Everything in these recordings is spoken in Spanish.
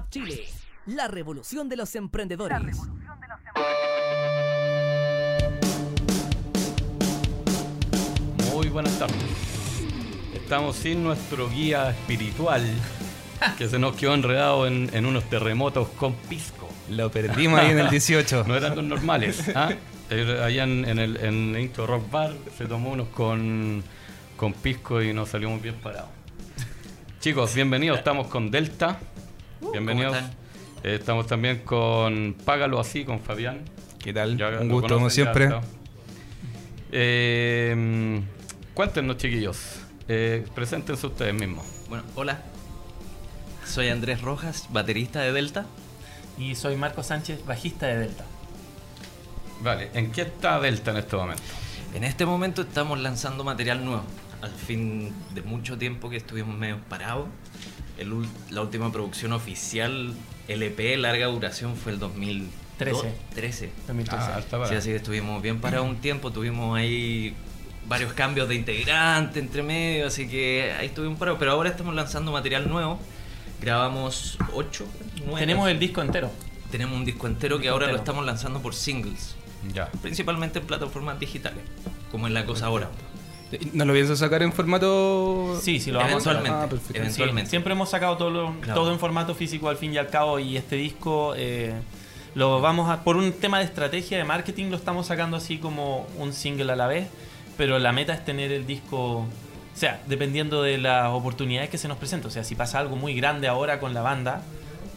Startup Chile, la revolución de los emprendedores. Muy buenas tardes. Estamos sin nuestro guía espiritual que se nos quedó enredado en, en unos terremotos con pisco. Lo perdimos ahí en el 18. No eran los normales. ¿ah? Eh, Allá en, en el en Intro Rock Bar se tomó unos con, con pisco y nos salió muy bien parados. Chicos, bienvenidos. Estamos con Delta. Bienvenidos. Eh, estamos también con Págalo Así, con Fabián. ¿Qué tal? Ya Un gusto, como siempre. Eh, cuéntenos, chiquillos. Eh, preséntense ustedes mismos. Bueno, hola. Soy Andrés Rojas, baterista de Delta. Y soy Marco Sánchez, bajista de Delta. Vale, ¿en qué está Delta en este momento? En este momento estamos lanzando material nuevo. Al fin de mucho tiempo que estuvimos medio parados. El ul- la última producción oficial LP larga duración fue el 2013. 13. 2013. Ah, Sí, así que estuvimos bien parados un tiempo. Tuvimos ahí varios cambios de integrante entre medio, así que ahí estuvimos parados. Pero ahora estamos lanzando material nuevo. Grabamos 8, 9. Tenemos el disco entero. Tenemos un disco entero que disco ahora lo estamos lanzando por singles, Ya. principalmente en plataformas digitales, como es la cosa ahora. ¿No lo piensas sacar en formato...? Sí, sí, lo vamos a sacar. eventualmente, Ah, perfecto. Sí, eventualmente. siempre hemos sacado todo, lo- Claro. todo en formato físico al fin y al cabo y este disco eh, lo vamos a, por un tema de estrategia de marketing lo estamos sacando así como un single a la vez, pero la meta es tener el disco, o sea, dependiendo de las oportunidades que se nos presenten, o sea, si pasa algo muy grande ahora con la banda,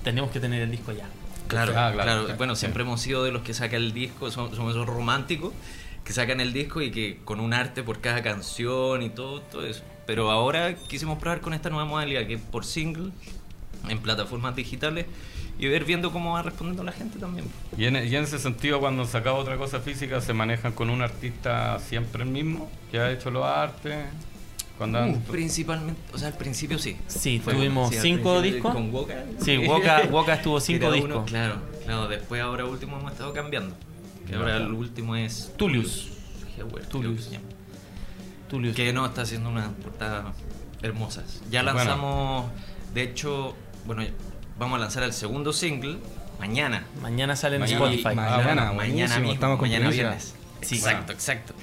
tenemos que tener el disco ya. Claro, Ah, claro, claro. claro. Bueno, Sí. siempre hemos sido de los que sacan el disco, somos esos románticos que sacan el disco y que con un arte por cada canción y todo, todo eso. Pero ahora quisimos probar con esta nueva modalidad que es por single, en plataformas digitales y ver viendo cómo va respondiendo la gente también. Y en, y en ese sentido, cuando han sacado otra cosa física, ¿se manejan con un artista siempre el mismo que ha hecho los artes? Uh, principalmente, o sea, al principio sí. Sí, Fue- tuvimos al cinco discos. Con Woka. Sí, Woka- Woka estuvo cinco Era uno, discos. claro, claro. Después, ahora último, hemos estado cambiando. Que ahora el último es Tullius. Heuer, Tullius. que. Que no, está haciendo unas portadas hermosas. Ya Bueno. lanzamos, de hecho, bueno, vamos a lanzar el segundo single mañana. Mañana sale en Mañana. Spotify. Ah, Mañana, buenísimo, mañana mismo, estamos con mañana viernes. Sí. exacto, exacto.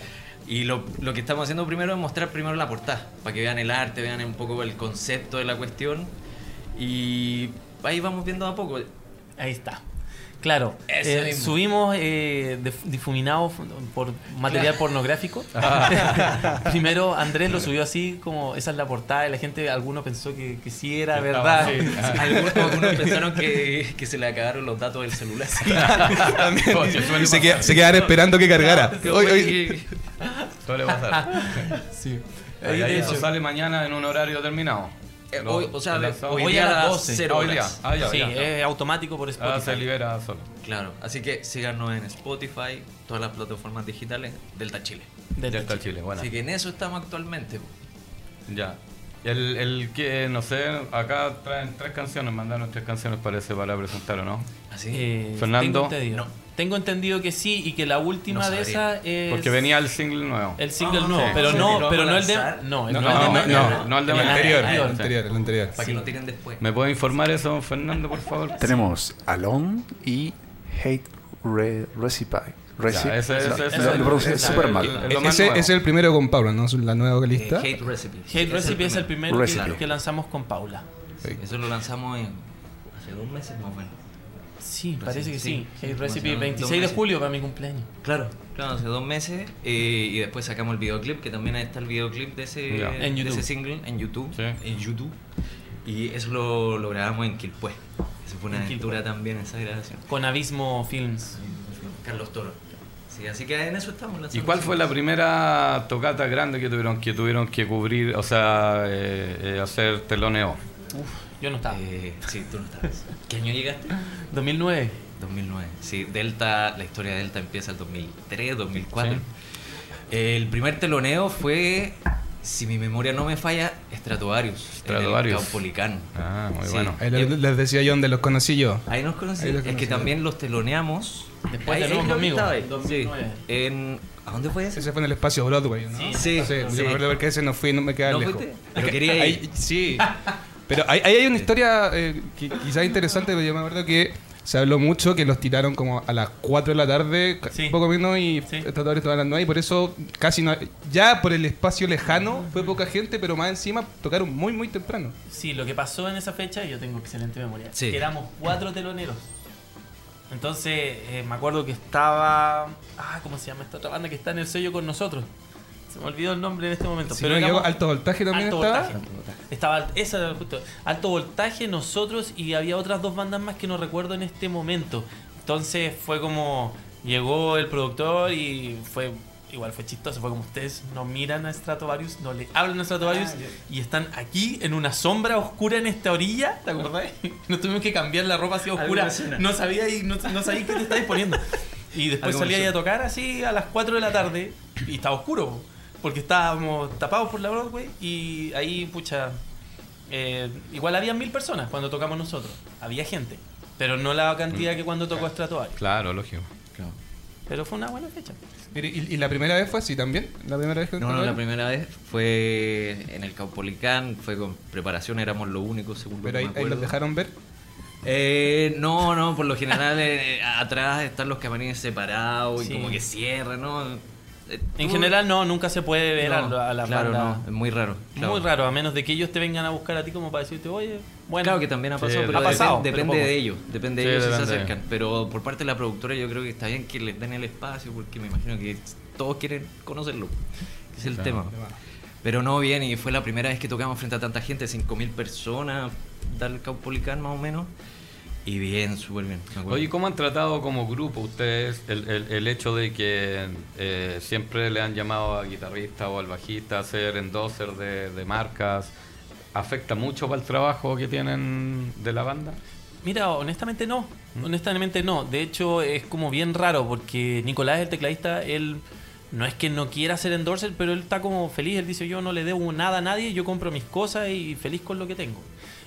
Y lo, lo que estamos haciendo primero es mostrar primero la portada, para que vean el arte, vean un poco el concepto de la cuestión. Y ahí vamos viendo a poco. Ahí está. Claro, eh, subimos eh, dif- difuminado f- por material pornográfico. Primero Andrés lo subió así como esa es la portada y la gente, alguno pensó que, que sí era verdad. Sí. Algunos, algunos pensaron que, que se le acabaron los datos del celular. Y se, pasar. queda- se quedaron esperando que cargara. Hoy- hoy- Suele pasar. Sí. Ahí, de eso sale mañana en un horario determinado. Eh, Lo- hoy, o sea, hoy, Hoy día a las las 12. 0 Ah, hoy día. horas. Ah, ya, sí, ya. es automático por Ah, Spotify. se libera solo. Claro, así que síganos en Spotify, todas las plataformas digitales, Delta Chile. Delta está Chile. Chile, bueno. Así que en eso estamos actualmente. Ya. El, el que, no sé, acá traen tres canciones, mandaron tres canciones parece para presentar o no. Así. Eh, Fernando. No. Tengo entendido que sí y que la última No de esas es Porque venía el single nuevo. el single Ah, nuevo, sí. pero no, ¿Lo pero no el de no, el No, no, no, el de- no, no, no el de el mañana. anterior, el anterior, el anterior. para que lo tiren después. ¿Me puede informar eso, Fernando, por favor? Tenemos Alone y Hate Re Recipe. Recipe. Ese- ese- súper mal. Ese, es el primero con Paula, ¿no? La nueva Eh, vocalista. Hate Recipe. Hate Recipe es el primero que, lanzamos con Paula. Eso lo lanzamos en, hace dos meses más o menos. Sí, parece que sí. sí. Hate Recipe, hace dos 26 de julio para mi cumpleaños. Claro, claro, hace dos meses. eh, y después sacamos el videoclip, que también está el videoclip de ese. En de ese single en YouTube. Sí. En YouTube. Y eso lo, lo grabamos en Quilpué. Eso fue una En aventura Quilpué. también esa grabación. Con Abismo Films. Carlos Toro. Sí, así que en eso estamos. ¿Y cuál fue la primera tocata grande que tuvieron que tuvieron que cubrir, o sea, eh, eh, hacer teloneo? Uf, yo no estaba. Eh, sí, tú no estabas. ¿Qué año llegaste? 2009. 2009. Sí, Delta, la historia de Delta empieza el 2003, 2004. Sí. El primer teloneo fue, si mi memoria no me falla, Stratovarius. Stratovarius. En el Caupolicán. Ah, muy Sí. bueno. Ahí les, decía yo dónde los conocí yo. Ahí nos conocí. Ahí los es que también los teloneamos. Después Ahí- que conmigo, estaba ahí. 2009. Sí. En, ¿A dónde fue ese? Ese fue en el espacio Broadway, ¿no? Sí. Sí, Sí, sí. yo me acuerdo porque ese no fui, no me quedaba ¿No lejos. fuiste? Pero quería ir. Ahí- sí. Pero ahí, ahí hay una historia eh, que quizás interesante, pero yo me acuerdo que se habló mucho que los tiraron como a las 4 de la tarde, Sí. poco menos, y Sí. esta tarde estaban a las 9, y por eso casi no. Ya por el espacio lejano fue poca gente, pero más encima tocaron muy, muy temprano. Sí, lo que pasó en esa fecha, yo tengo excelente memoria, Sí. que éramos cuatro teloneros. Entonces, eh, me acuerdo que estaba... Ah, ¿cómo se llama esta otra banda que está en el sello con nosotros? Se me olvidó el nombre en este momento. Si no éramos- equivoco, alto voltaje también Alto estaba. voltaje. Estaba, esa era justo. Alto voltaje, nosotros y había otras dos bandas más que no recuerdo en este momento. Entonces fue como. Llegó el productor y fue. Igual fue chistoso, fue como ustedes no miran a Stratovarius, no le hablan a Stratovarius y están aquí en una sombra oscura en esta orilla, ¿te acordás? Nos tuvimos que cambiar la ropa así oscura, no sabía y no, no sabía qué te estabas poniendo. Y después salía ahí a tocar así a las 4 de la tarde y estaba oscuro porque estábamos tapados por la Broadway y ahí, pucha, eh, igual había mil personas cuando tocamos nosotros, había gente, pero no la cantidad que cuando tocó Stratovarius. Claro, lógico. Pero fue una buena fecha. Mire, ¿Y, y la primera vez fue así también? ¿La primera vez que No, no, la primera vez fue en el Caupolicán, fue con preparación, éramos los únicos, según lo Pero que ahí, me ahí los acuerdo. dejaron ver. Eh, no, no, por lo general eh, atrás están los camarines separados y Sí. como que cierran, ¿no? En tú- general no, nunca se puede ver a, no, la- a la claro, banda. no, es muy raro. claro. Muy raro, a menos de que ellos te vengan a buscar a ti como para decirte, oye, bueno. Claro que también ha Sí, pasado, pero ha pasado, depen- pero depende de ellos, depende de Sí, ellos si se acercan. Pero por parte de la productora yo creo que está bien que les den el espacio porque me imagino que todos quieren conocerlo, que es el tema. Pero no bien, y fue la primera vez que tocamos frente a tanta gente, 5.000 personas, dar el Caupolicán más o menos. Y bien, súper bien. Oye, ¿cómo han tratado como grupo ustedes el, el- el hecho de que eh, siempre le han llamado a guitarrista o al bajista a ser endorser de, de marcas? ¿Afecta mucho para el trabajo que tienen de la banda? Mira, honestamente no. Honestamente no. De hecho, es como bien raro porque Nicolás, el tecladista, él no es que no quiera ser endorser, pero él está como feliz. Él dice, yo no le debo nada a nadie, yo compro mis cosas y feliz con lo que tengo.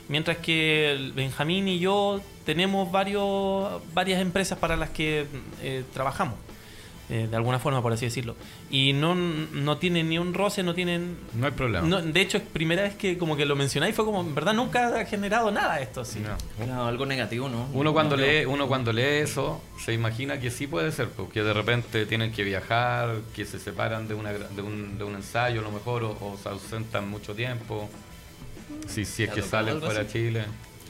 Mientras que Benjamín y yo tenemos varios, varias empresas para las que eh, trabajamos. eh, de alguna forma, por así decirlo. Y no, no tienen ni un roce, no tienen No hay problema. no, de hecho, es primera vez que como que lo mencionáis, fue como, en verdad nunca ha generado nada esto, sí. No. No, algo negativo, ¿no? Uno cuando No, lee, uno cuando lee eso se imagina que sí puede ser, porque de repente tienen que viajar, que se separan de, una, gra- de, un, de un ensayo a lo mejor, o, o se ausentan mucho tiempo. Si, si es ¿Te ha que salen fuera de? Chile.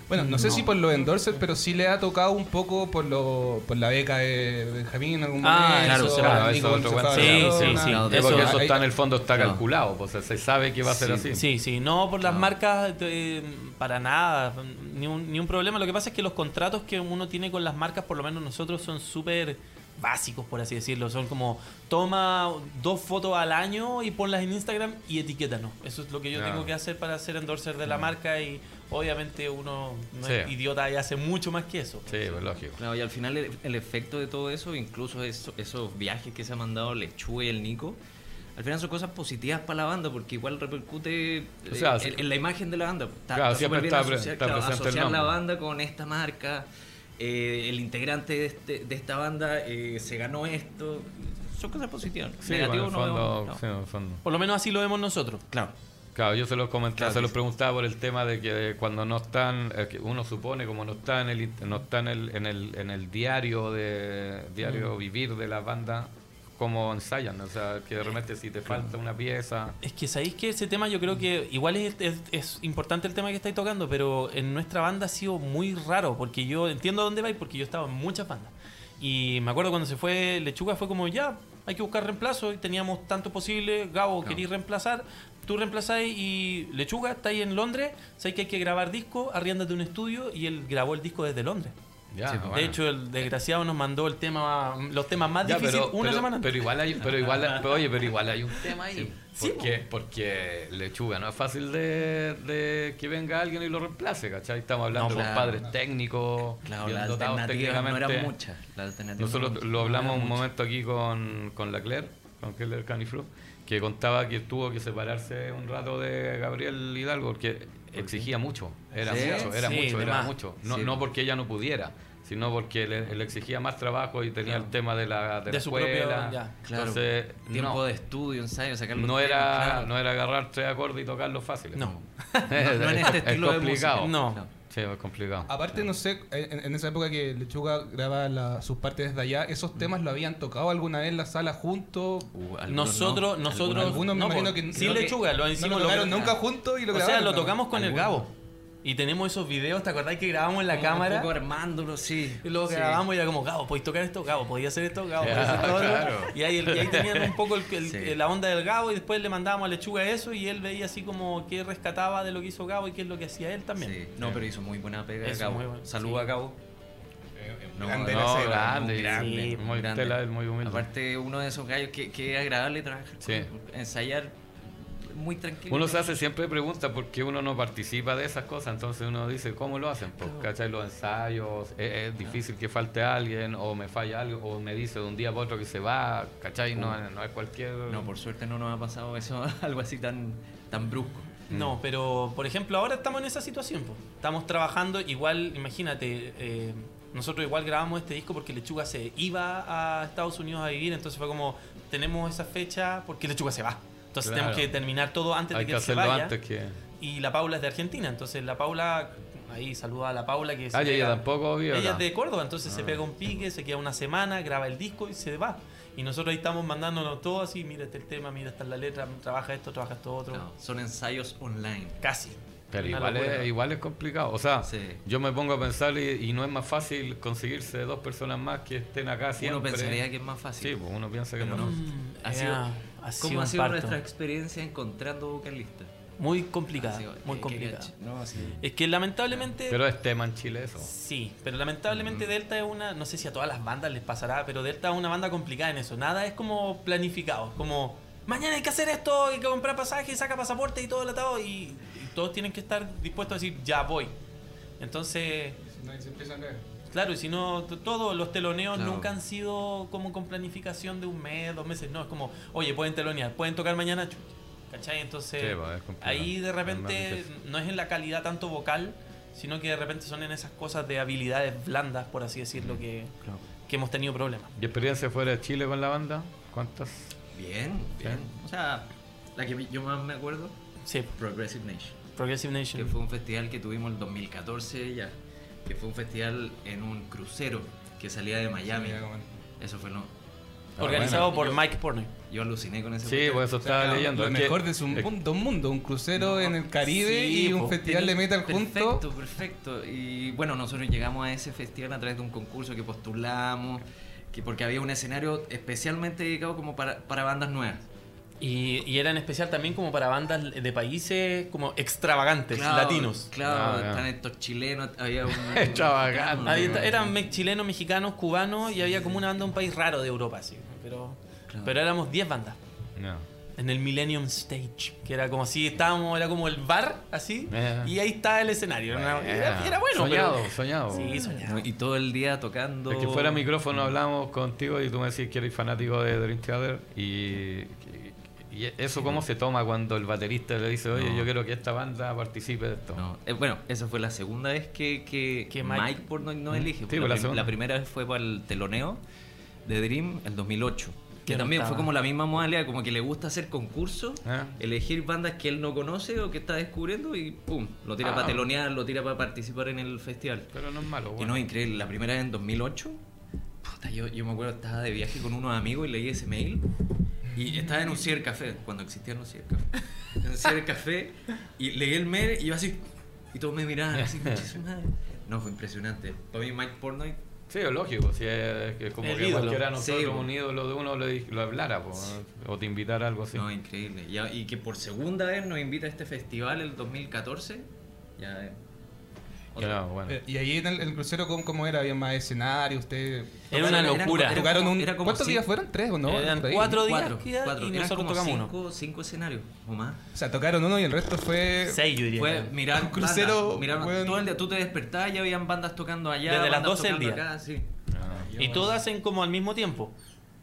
Bueno, no sé si por los endorsers, pero sí le ha tocado un poco por lo, por la beca de Benjamín en algún Ah, momento. claro, o eso cuando otro. Sí, sí, sí. Sí, Eso- porque eso está en el fondo está calculado, pues se sabe que va a ser Sí, así. Sí, sí, no por las marcas, eh, para nada, ni un, ni un problema. Lo que pasa es que los contratos que uno tiene con las marcas, por lo menos nosotros, son súper básicos, por así decirlo. Son como, toma dos fotos al año y ponlas en Instagram y etiquétanos. Eso es lo que yo Claro. tengo que hacer para ser endorser de la marca y obviamente uno no Sí. es idiota y hace mucho más que eso. Sí, pues lógico. Claro, y al final el, el efecto de todo eso, incluso eso- esos viajes que se han mandado Lechuga y el Nico, al final son cosas positivas para la banda porque igual repercute O sea, eh, en, en la imagen de la banda. Está, Claro, está siempre bien está pre- asociar, está claro, presente el asociar la banda con esta marca, eh, el integrante de, este- de esta banda eh, se ganó esto. Son cosas positivas. Sí, Negativo bueno, no fondo, no. sí, en el fondo. Por lo menos así lo vemos nosotros. Claro. Claro, yo se los comentaba, Claro se los preguntaba por el tema de que cuando no están, eh, uno supone como no está en el no está en el, en el, en el diario de Mm. diario vivir de la banda, cómo ensayan, o sea, que de repente si te falta una pieza, Es que sabéis que ese tema yo creo que igual es, es- es importante el tema que estáis tocando, pero en nuestra banda ha sido muy raro, porque yo entiendo a dónde vais, porque yo estaba en muchas bandas. Y me acuerdo cuando se fue Lechuga, fue como ya, hay que buscar reemplazo, y teníamos tanto posible, Gabo, queréis reemplazar, tú reemplazáis y Lechuga está ahí en Londres, sabéis que hay que grabar disco, arriéndate un estudio, y él grabó el disco desde Londres. Ya, Sí, bueno. De hecho, el desgraciado nos mandó el tema, los temas más Ya, difíciles pero, una pero- semana antes. pero igual hay, pero igual, pero oye, pero igual hay un tema ahí. Sí, porque, porque lechuga no es fácil de, de que venga alguien y lo reemplace, ¿cachai? Estamos hablando No, con claro. padres técnicos, Claro, bien dotados alternativas no eran técnicamente. muchas. Las alternativas no Nosotros muchas. lo hablamos No un muchas. momento aquí con, con la Claire, con Claire Caniflu, que contaba que tuvo que separarse un rato de Gabriel Hidalgo porque exigía mucho, era Sí. mucho, era Sí, mucho, era más. mucho. No, Sí. no porque ella no pudiera, sino porque le, le exigía más trabajo y tenía el tema de la, de De la su propio- escuela. ya. Claro. Entonces, Tiempo no, de estudio, ensayo, sacar los no temas, era, claro. no era agarrar tres acordes y tocarlos fáciles. No. es, No en este es estilo complicado. No. Sí, es complicado. Aparte, no sé, en, en esa época que Lechuga grababa la- sus partes desde allá, ¿esos temas lo habían tocado alguna vez en la sala juntos? Uh, Nosotros, no, nosotros, algunos me no, imagino po, que- sin creo que lechuga, lo No hicimos lo lo- tocaron nunca juntos y lo O sea, grabaron. lo ¿no? tocamos con el. Gabo. Y tenemos esos videos, ¿te acordás que grabamos en la Como Un cámara? poco armándolo, sí. Y luego Sí. grabamos y era como, Gabo, ¿podéis tocar esto? Gabo, ¿podías hacer esto? Gabo, Ya, ¿podías hacer todo? claro. Y ahí, y ahí tenían un poco el- el- Sí. la onda del Gabo y después le mandábamos a Lechuga eso y él veía así como qué rescataba de lo que hizo Gabo y qué es lo que hacía él también. Sí. No, pero hizo muy buena pega Hizo Gabo. Saluda sí. a Gabo. No, grande no, la grande, muy grande, Sí, muy grande. tela, muy humilde. Aparte, uno de esos gallos que, que es agradable trabajar. Sí. con- ensayar muy tranquilo. Uno se hace siempre preguntas porque uno no participa de esas cosas, entonces uno dice, ¿cómo lo hacen? Pues, ¿cachai? Los ensayos, es, es difícil que falte alguien, o me falla algo, o me dice de un día para otro que se va, ¿cachai? No, no es cualquier... No, por suerte no nos ha pasado eso, algo así tan, tan brusco. No, pero por ejemplo ahora estamos en esa situación. po. Estamos trabajando, igual, imagínate, eh, nosotros igual grabamos este disco porque Lechuga se iba a Estados Unidos a vivir, entonces fue como, tenemos esa fecha porque Lechuga se va. Entonces Claro. tenemos que terminar todo antes Hay de que que, se hacerlo vaya. antes que... Y la Paula es de Argentina, entonces la Paula, ahí saluda a la Paula que Ah, y ella tampoco vive Ella es acá. de Córdoba, entonces se Ah. pega un pique, se queda una semana, graba el disco y se va. Y nosotros ahí estamos mandándonos todo así, mira este el tema, mira esta es la letra, trabaja esto, trabaja esto otro. No, son ensayos online. Casi. Pero igual es, igual es complicado. O sea, Sí. yo me pongo a pensar y, y no es más fácil conseguirse dos personas más que estén acá siempre. Uno pensaría que es más fácil. Sí, pues uno piensa que Pero no. no. Mm, Ha sido- ha sido ¿Cómo ha sido parto. nuestra experiencia encontrando vocalistas? Muy complicada, sido- muy complicada. No, sí. Es que lamentablemente... Pero es tema en Chile eso. Sí, pero lamentablemente Mm. Delta es una, no sé si a todas las bandas les pasará, pero Delta es una banda complicada en eso. Nada es como planificado, es como mañana hay que hacer esto, hay que comprar pasajes, saca pasaporte y todo el atado y, y todos tienen que estar dispuestos a decir ya voy. Entonces, Nadie se empieza a caer. Claro, y si no, todos los teloneos Claro. nunca han sido como con planificación de un mes, dos meses, no, es como, oye, pueden telonear, pueden tocar mañana, chucha, ¿cachai? Entonces, Sí, pues, es complicado. ahí de repente no es en la calidad tanto vocal, sino que de repente son en esas cosas de habilidades blandas, por así decirlo, que, que hemos tenido problemas. ¿Y experiencia fuera de Chile con la banda? ¿Cuántas? Bien, bien. O sea, la que yo más me acuerdo, Sí, Progressive Nation. Progressive Que Nation. fue un festival que tuvimos en 2014 ya. Que fue un festival en un crucero que salía de Miami. Eso fue lo. Organizado bueno. por Yo- Mike Pornoy. Yo aluciné con ese Sí, festival. pues eso O sea, estaba leyendo. Lo Es que- mejor de un es- mundo, un mundo, un crucero en el Caribe sí, y un po. festival de metal Perfecto, junto. perfecto. Y bueno, nosotros llegamos a ese festival a través de un concurso que postulamos, que porque había un escenario especialmente dedicado como para, para bandas nuevas. Y, y era en especial también como para bandas de países como extravagantes, latinos. Claro, Ah, están estos chilenos, había un... Extravagante. Ahí está- eran me- chilenos, mexicanos, cubanos y había como una banda de un país raro de Europa, así. Pero, Claro. pero éramos 10 bandas. No. En el Millennium Stage, que era como si estábamos, era como el bar, así, Eh. y ahí está el escenario. Era, era- era bueno, Soñado, pero- soñado. Sí, soñado. Y todo el día tocando... Es que fuera micrófono hablamos contigo y tú me decís que eres fanático de Dream Theater y, y eso cómo se toma cuando el baterista le dice, oye, No. yo quiero que esta banda participe de esto. No, eh, bueno, esa fue la segunda vez que, que, Que Mike, Mike- Portnoy no elige. Sí, porque pues, la primera vez fue para el teloneo de Dream en 2008. Que no también fue como la misma modalidad, como que le gusta hacer concursos, Ah. elegir bandas que él no conoce o que está descubriendo y pum, lo tira Ah. para telonear, lo tira para participar en el festival. Pero no es malo. Y bueno. no, increíble, la primera vez en 2008, puta, yo, yo me acuerdo, estaba de viaje con unos amigos y leí ese mail. Y estaba en un cibercafé, cuando existían los cibercafés. En un cibercafé, y leí el mail y yo así, y todos me miraban así, "Concha su madre". No, fue impresionante. Para mí Mike Portnoy, Sí, es lógico. Si es que como El que ídolo. cualquiera nosotros, Sí, un ídolo de uno, lo, lo hablara po, o te invitara a algo así. no, increíble. Y, y que por segunda vez nos invita a este festival el 2014, ya... eh, otra- Claro, bueno. Y ahí en el, el crucero, ¿cómo, cómo era? ¿Había más escenario? ¿Usted Era una locura. tocaron como- un... era como ¿Cuántos días fueron? ¿Tres o no? Eran cuatro días Cuatro, queda, cuatro. y Eran nosotros como tocamos cinco, cinco escenarios o más. O sea, tocaron uno y el resto fue... Seis, yo diría. Fue mirar Un crucero, mirar- todo el día tú te despertabas y habían bandas tocando allá Desde las bandas 12 del día. acá, sí. Ah. Y todas hacen como al mismo tiempo.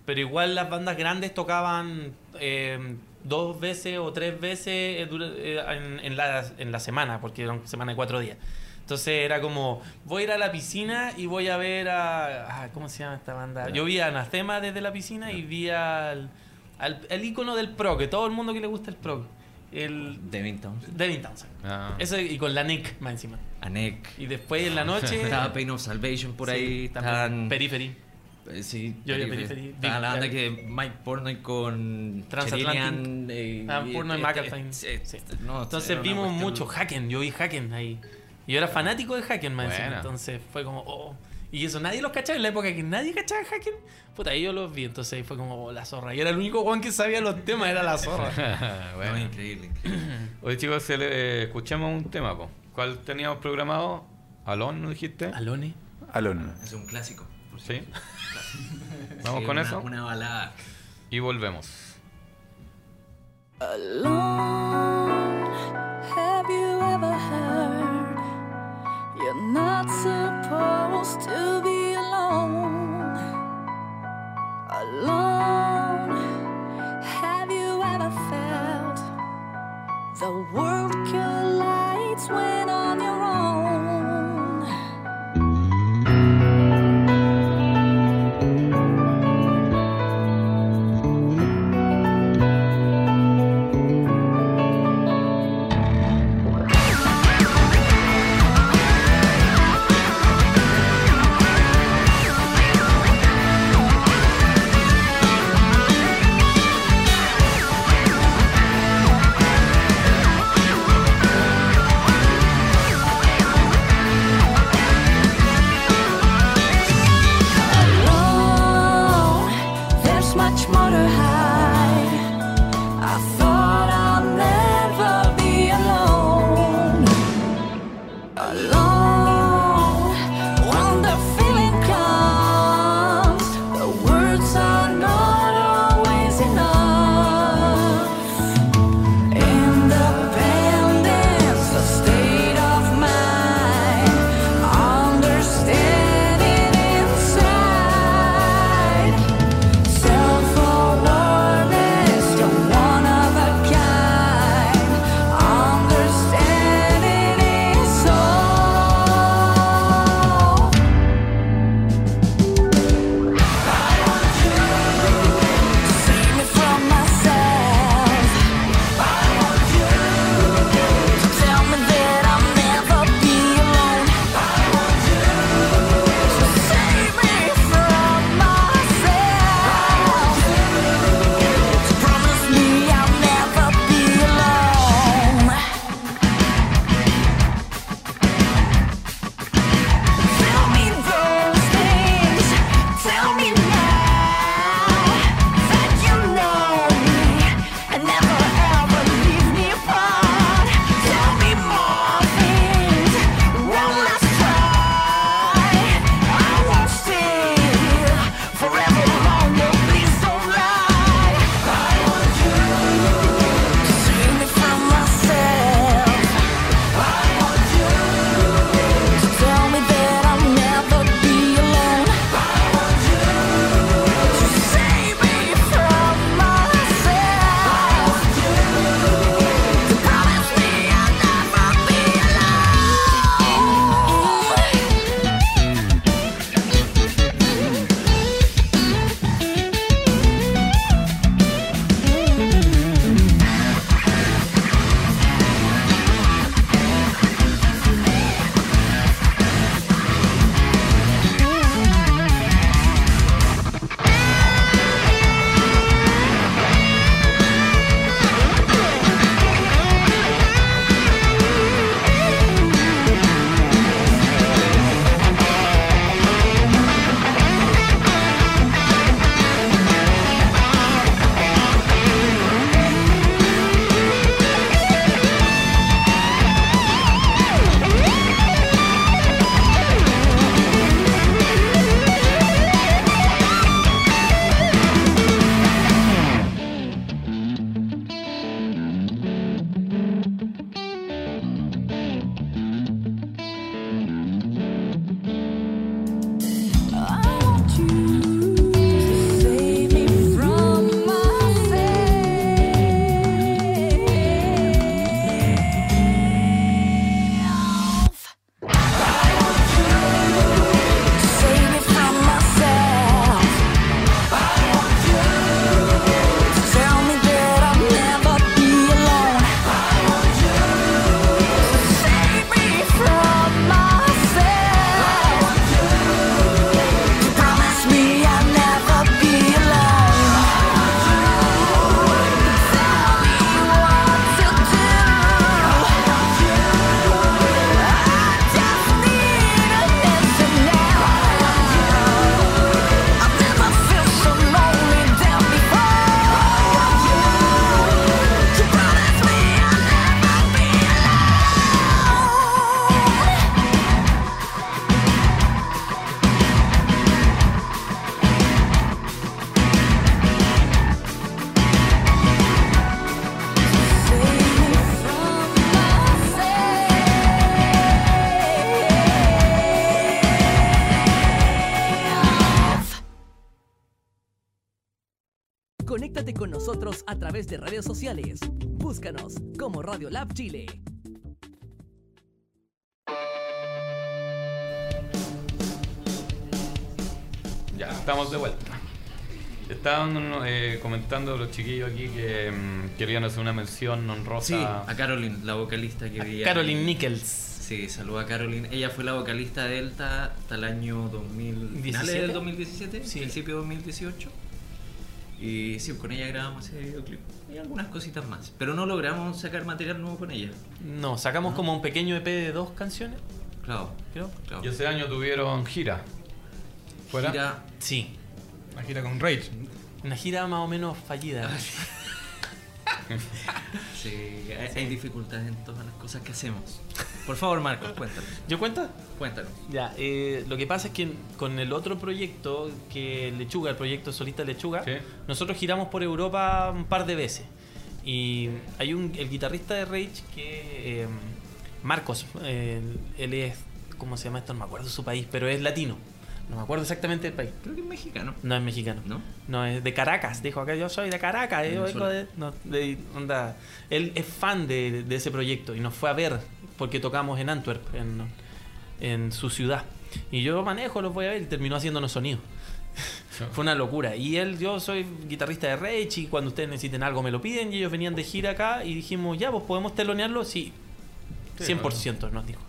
Pero igual las bandas grandes tocaban eh, dos veces o tres veces eh, eh, en la, en la semana, porque era una semana de cuatro días. Entonces era como, voy a ir a la piscina y voy a ver a... ah, ¿Cómo se llama esta banda? Yo vi a Anacema desde la piscina y vi al, al, el ícono del pro, que todo el mundo que le gusta el pro. El Devin Townsend. Devin Townsend. Ah. Ese, y con la Nick más encima. Anek. Y después en la noche... Estaba Pain of Salvation por ahí. Sí, también. Estaban- Periphery. Eh, Sí, Yo vi a Periphery. La banda que Mike Portnoy con Transatlantic. Cherillian, eh, Ah, y- Portnoy eh, McAlpine. eh, sí, Sí. no, Entonces vimos mucho Haken, yo vi Haken ahí. Y yo era fanático de Haken, encima. Buena. Entonces fue como, oh. Y eso nadie los cachaba en la época que nadie cachaba Haken. Puta, ahí yo los vi. Entonces ahí fue como, oh, la zorra. Y era el único Juan que sabía los temas, era la zorra. No, bueno. increíble. increíble. Oye, chicos, eh, escuchemos un tema, po. ¿Cuál teníamos programado? ¿Alon, ¿no dijiste? Alone. Alon. Es un clásico. por Sí. Vamos Sí, con una- eso Una balada. y volvemos. Alone, have you ever heard? You're not supposed to be alone. Alone, have you ever felt the world collides when on your own? Estaban eh, comentando los chiquillos aquí que mm, querían hacer una mención honrosa. Sí, a Caroline, la vocalista que veía. Caroline Nichols. Sí, saluda a Caroline. Ella fue la vocalista de Delta hasta el año 2000, finales 17. del 2017, Sí. principio de 2018. Y sí, con ella grabamos ese videoclip. Y algunas cositas más. Pero no logramos sacar material nuevo con ella. No, sacamos como un pequeño EP de dos canciones, Claro, creo. claro. Y ese año tuvieron gira. ¿Fuera? Gira- Sí. La gira con Rage. Una gira más o menos fallida. sí, hay, hay dificultades en todas las cosas que hacemos. Por favor, Marcos, cuéntanos. ¿Yo cuento? Cuéntanos. Ya, eh, lo que pasa es que con el otro proyecto, que Lechuga, el proyecto Solista Lechuga, Sí. nosotros giramos por Europa un par de veces. Y hay un el guitarrista de Rage que eh, Marcos, eh, él es, ¿cómo se llama esto? No me acuerdo su país, pero es latino. No me acuerdo exactamente del país. Creo que es mexicano. No es mexicano. ¿No? No, es de Caracas. Dijo acá, yo soy de Caracas. Yo vengo de, no, de- onda. Él es fan de, de ese proyecto y nos fue a ver porque tocamos en Antwerp, en, en su ciudad. Y yo manejo, los voy a ver y terminó haciéndonos sonido. Fue una locura. Y él, yo soy guitarrista de Rage y cuando ustedes necesiten algo me lo piden y ellos venían de gira acá y dijimos, ya, pues podemos telonearlo. Sí, Sí, 100% nos dijo.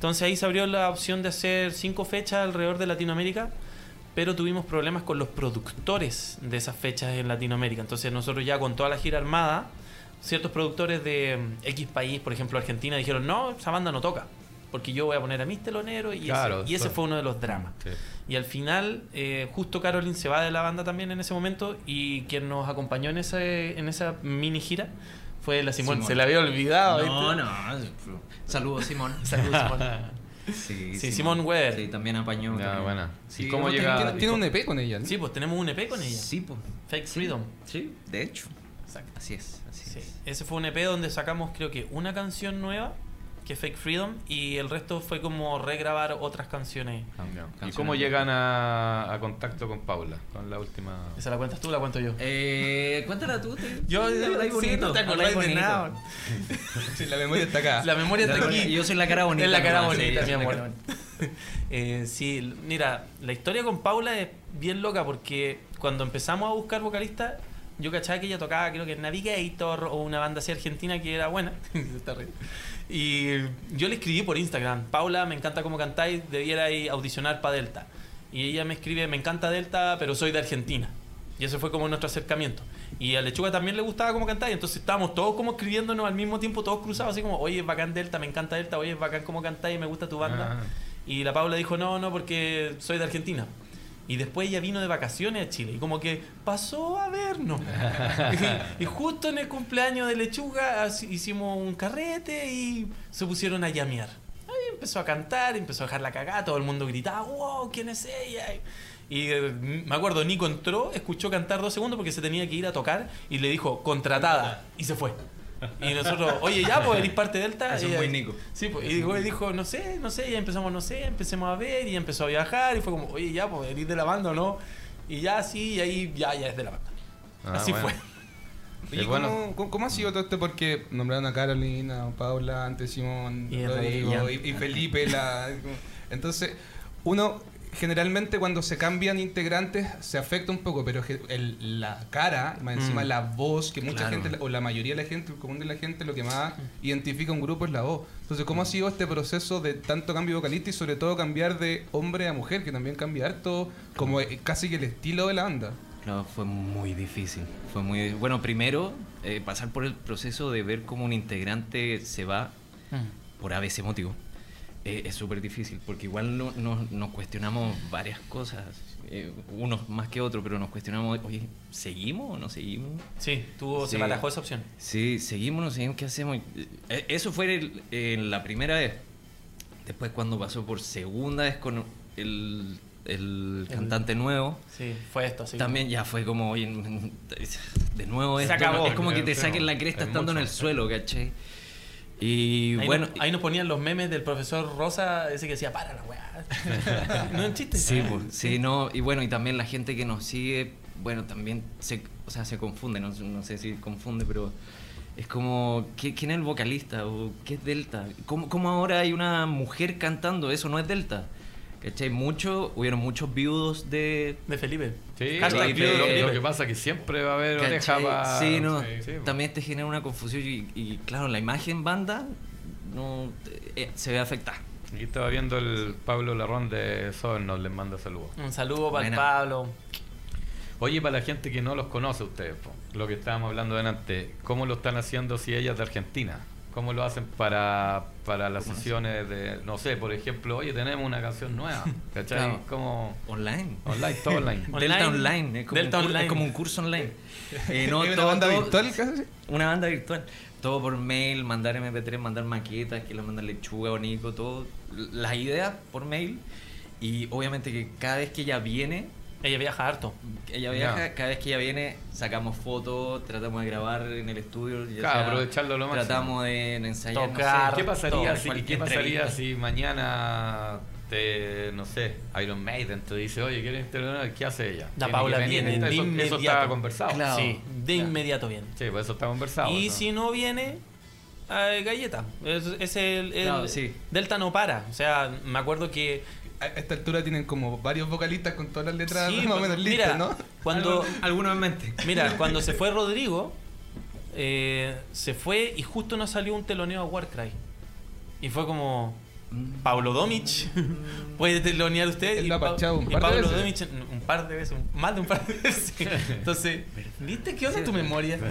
Entonces ahí se abrió la opción de hacer cinco fechas alrededor de Latinoamérica, pero tuvimos problemas con los productores de esas fechas en Latinoamérica. Entonces nosotros ya con toda la gira armada, ciertos productores de mm, X país, por ejemplo Argentina, dijeron, no, esa banda no toca, porque yo voy a poner a mis teloneros y, Claro, ese, y ese eso- fue uno de los dramas. Sí. Y al final, eh, justo Caroline se va de la banda también en ese momento y quien nos acompañó en, ese, en esa mini gira fue la Simón. Simón. Se la había olvidado. No, ¿viste? no. Saludos, Simón. Saludos, Simón. Sí, Sí, Simón Weber. Sí, también apañó. Ya, también. buena. Sí, ¿Y cómo Tiene- llega? Tiene, tiene un EP con ella, ¿no? Sí, pues tenemos un EP con ella. Sí, pues. Fake Freedom. Sí, de hecho. Exacto. Así es, así Sí. es. Ese fue un EP donde sacamos creo que una canción nueva, que es Fake Freedom, y el resto fue como regrabar otras canciones. Ya. ¿Y Canciones. cómo llegan a, a contacto con Paula? Con la última. ¿Esa la cuentas tú o la cuento yo? Eh, cuéntala tú. te- Yo, sí, sí, bonito, no te de nada. Sí, la memoria está acá. La memoria está aquí. Yo soy la cara bonita. Es la cara nomás, sí, bonita, mi la amor. Eh, sí, mira, la historia con Paula es bien loca porque cuando empezamos a buscar vocalistas, yo cachaba que ella tocaba, creo que Navigator o una banda así argentina que era buena. Y yo le escribí por Instagram, Paula, me encanta cómo cantáis, debierais audicionar para Delta. Y ella me escribe, me encanta Delta, pero soy de Argentina. Y ese fue como nuestro acercamiento. Y a Lechuga también le gustaba cómo cantáis, entonces estábamos todos como escribiéndonos al mismo tiempo, todos cruzados, así como, oye, es bacán Delta, me encanta Delta, oye, es bacán cómo cantáis, me gusta tu banda. Ah. Y la Paula dijo, no, no, porque soy de Argentina. Y después ella vino de vacaciones a Chile y como que pasó a vernos. y, y justo en el cumpleaños de Lechuga hicimos un carrete y se pusieron a llamear. Ahí empezó a cantar, empezó a dejar la cagada, todo el mundo gritaba, wow, ¿quién es ella? Y eh, me acuerdo, Nico entró, escuchó cantar dos segundos porque se tenía que ir a tocar y le dijo, contratada, y se fue. Y nosotros, oye, ya, pues eres parte de Delta. Eso es Y ella- muy Nico. Sí, pues, y dijo, dijo, no sé, no sé, y empezamos, no sé, empecemos a ver, y empezó a viajar, y fue como, oye, ya, pues, eres de la banda o no. Y ya, sí, y ahí, ya, ya es de la banda. Ah, Así bueno. fue. ¿Y Es bueno. cómo, cómo- cómo ha sido todo esto? Porque nombraron a Carolina, a Paula, antes Simón, Y Rodrigo Rodrigo. y, y Felipe. La, entonces, uno generalmente cuando se cambian integrantes se afecta un poco, pero el- la cara, más encima Mm. la voz, que mucha Claro. gente, o la mayoría de la gente, el común de la gente, lo que más identifica un grupo es la voz. Entonces, ¿cómo ha sido este proceso de tanto cambio vocalista y sobre todo cambiar de hombre a mujer, que también cambia harto, como eh, casi que el estilo de la banda? Claro, fue muy difícil. Fue muy bueno. Primero, eh, pasar por el proceso de ver cómo un integrante se va por a veces motivo eh, es súper difícil porque igual no, no- nos cuestionamos varias cosas, eh, unos más que otros, pero nos cuestionamos, oye, ¿seguimos o no seguimos? Sí, tuvo, se Sí. barajó esa opción. Sí, seguimos, no seguimos, ¿qué hacemos? Eh, Eso fue el- la primera vez. Después cuando pasó por segunda vez con el, el cantante nuevo, Sí, fue esto, así. también ya fue como, oye, de nuevo Se esto, acabó. es como que te Sí, saquen la es cresta mucho. estando en el suelo, ¿cachai? Y Ahí, bueno, ahí nos ponían los memes del profesor Rosa, ese que decía, para la weá. no es chiste. sí, pues, sí, no, y bueno, y también la gente que nos sigue bueno, también se, o sea, se confunde, no, no sé si confunde, pero es como, ¿qué- ¿quién es el vocalista? ¿O qué es Delta? ¿Cómo, cómo ahora hay una mujer cantando? Eso no es Delta. ¿Cachai? Mucho, hubieron muchos viudos de... De Felipe. Sí, Hashtag lo, que pasa es que siempre va a haber oreja para... Sí, no, sí, también te genera una confusión y, y, claro, la imagen banda no eh, se ve afectada. Aquí estaba viendo el Pablo Larrón de Sobernos, les manda saludos. Un saludo para el. Pablo. Oye, para la gente que no los conoce ustedes, po, lo que estábamos hablando delante, ¿cómo lo están haciendo si ella es de Argentina? ¿Cómo lo hacen para, para las sesiones de, no sé, por ejemplo, oye, tenemos una canción nueva, ¿cachai? Claro. Como Online. online, todo online. Delta Online. Online, es como, Delta un, Online. es como un curso online. Eh, no, ¿Hay una todo- banda todo- virtual casi? Una banda virtual. Todo por mail, mandar MP3, mandar maquetas, que le mandan lechuga o Nico, todo. Las ideas por mail. Y obviamente que cada vez que ella viene, Ella viaja harto. ella viaja, cada vez que ella viene, sacamos fotos, tratamos de grabar en el estudio. ya Claro, sea, aprovecharlo lo máximo. Tratamos de ensayar. no Tocar. sé, ¿Qué pasaría, todo, si, cualquier ¿qué pasaría entrevista. si mañana te, no sé, Iron Maiden te dice, oye, ¿quieres intervenir? ¿Qué hace ella? La Paula viene de eso, estaba conversado. Claro. sí, de claro. inmediato bien. Sí, pues eso está conversado. Y si no viene, eh, galleta. Es, es el, el- Claro, sí. Delta no para. O sea, me acuerdo que. A esta altura tienen como varios vocalistas con todas las letras Sí, más o menos mira, listas, ¿no? Cuando, Algunos en mente. mira, cuando se fue Rodrigo, eh, se fue y justo nos salió un teloneo a Warcry. Y fue como. Pablo Domich, ¿puede telonear usted? Y Pa- un par de Pablo veces. Domich un par de veces, un- más de un par de veces. Entonces, ¿viste qué onda tu memoria?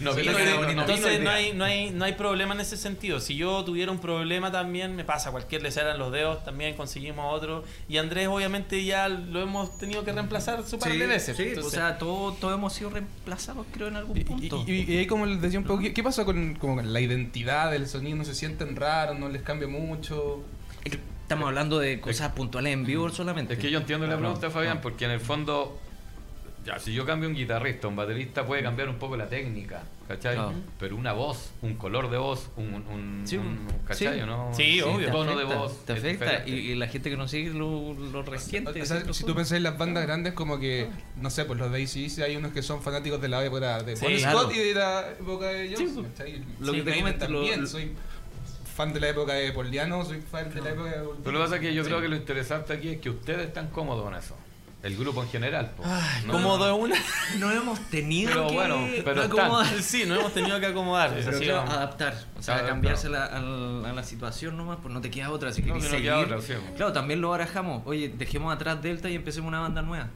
No, Sí, no, no, entonces no, hay, no, hay, no hay problema en ese sentido. Si yo tuviera un problema también, me pasa cualquier lesera en los dedos, también conseguimos otro. Y Andrés, obviamente, ya lo hemos tenido que reemplazar su par de veces. Sí, Entonces, o sea, todos todo hemos sido reemplazados, creo, en algún punto. y- y- y ahí como les decía un poco, ¿qué, qué pasa con, como con la identidad del sonido? ¿No se sienten raros? ¿No les cambia mucho? Estamos hablando de cosas puntuales en vivo solamente. Es que yo entiendo la No, pregunta, no, Fabián, no. porque en el fondo, ya, si yo cambio un guitarrista, un baterista puede cambiar un poco la técnica, ¿cachai? Pero una voz, un color de voz, un, un, Sí, un- sí. ¿no? Sí, Un obvio. tono de voz. Te afecta. Y, la gente que nos sigue lo, lo. O sea, si tú pensás en las bandas grandes, como que, no sé, pues los de ACDC hay unos que son fanáticos de la época de Sí, Bon claro. Scott y de la época de Sí, Johnson. ¿cachai? lo Sí, que te comento, también, lo- soy fan de la época de Paul Diano, soy fan de la época de Paul Pero lo que pasa es que yo creo que lo interesante aquí es que ustedes están cómodos con eso. El grupo en general. Ay, No- cómodo es una. No hemos tenido Pero que bueno, pero acomodar. Sí, no hemos tenido que acomodar. Pero así claro, adaptar, o sea, Adaptar. cambiarse la- al- a la situación nomás, pues no te queda otra, así que No, que no queda seguir. otra, sí. Claro, también lo barajamos. Oye, dejemos atrás Delta y empecemos una banda nueva.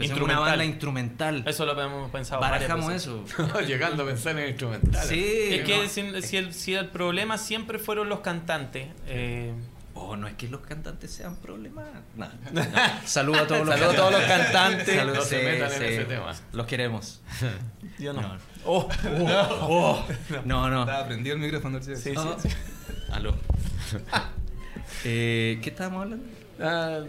Empecemos una Instrumental. banda instrumental. Eso lo hemos pensado. Barajamos eso. Llegando a pensar en instrumentales. Sí. Es que no. si, si el, si el problema siempre fueron los cantantes. eh, Oh, no es que los cantantes sean problemas. No, no. Saludo a todos los Saludo a todos los cantantes. Saludo, No se sí, metan en sí. ese tema. Los queremos. yo no. No. Oh, Oh, no, no. Estaba prendido el micrófono. ¿sí? Sí, Oh. sí, sí. Aló. Eh, ¿Qué estábamos hablando? Ah,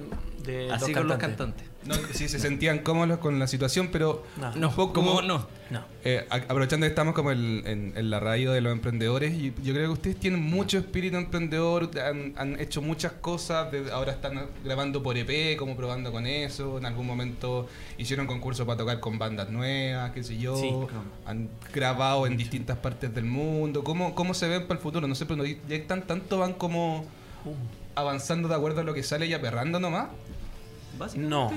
de Así los con los cantantes. No, sí, se sentían cómodos con la situación, pero No. No, un poco ¿cómo como- no? No. Eh, aprovechando que estamos como el- en, en la radio de los emprendedores, y yo creo que ustedes tienen mucho espíritu emprendedor, han, han hecho muchas cosas, de- ahora están grabando por EP, como probando con eso, en algún momento hicieron concursos para tocar con bandas nuevas, qué sé yo, Sí, claro. han grabado en distintas partes del mundo, ¿cómo, cómo se ven para el futuro? No sé, pero ya están, tanto van como avanzando de acuerdo a lo que sale y aperrando nomás. No.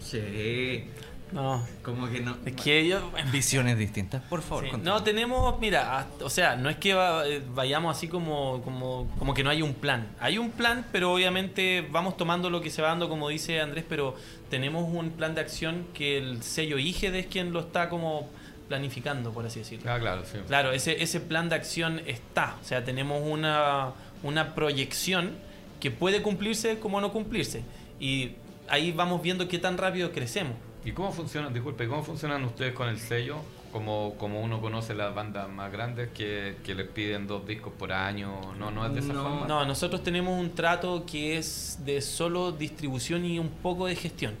Sí. No. Como que no. Es que yo. Visiones distintas, por favor. Sí. No, tenemos, mira, hasta- o sea, no es que va- eh, vayamos así como, como, como que no hay un plan. Hay un plan, pero obviamente vamos tomando lo que se va dando, como dice Andrés, pero tenemos un plan de acción que el sello IGED es quien lo está como planificando, por así decirlo. Ah, claro, sí. Claro, ese, ese plan de acción está. O sea, tenemos una, una proyección que puede cumplirse como no cumplirse. Y ahí vamos viendo qué tan rápido crecemos. ¿Y cómo funcionan, disculpe, cómo funcionan ustedes con el sello? Como, como uno conoce las bandas más grandes que, que les piden dos discos por año, no, no es de esa No. forma. No, nosotros tenemos un trato que es de solo distribución y un poco de gestión.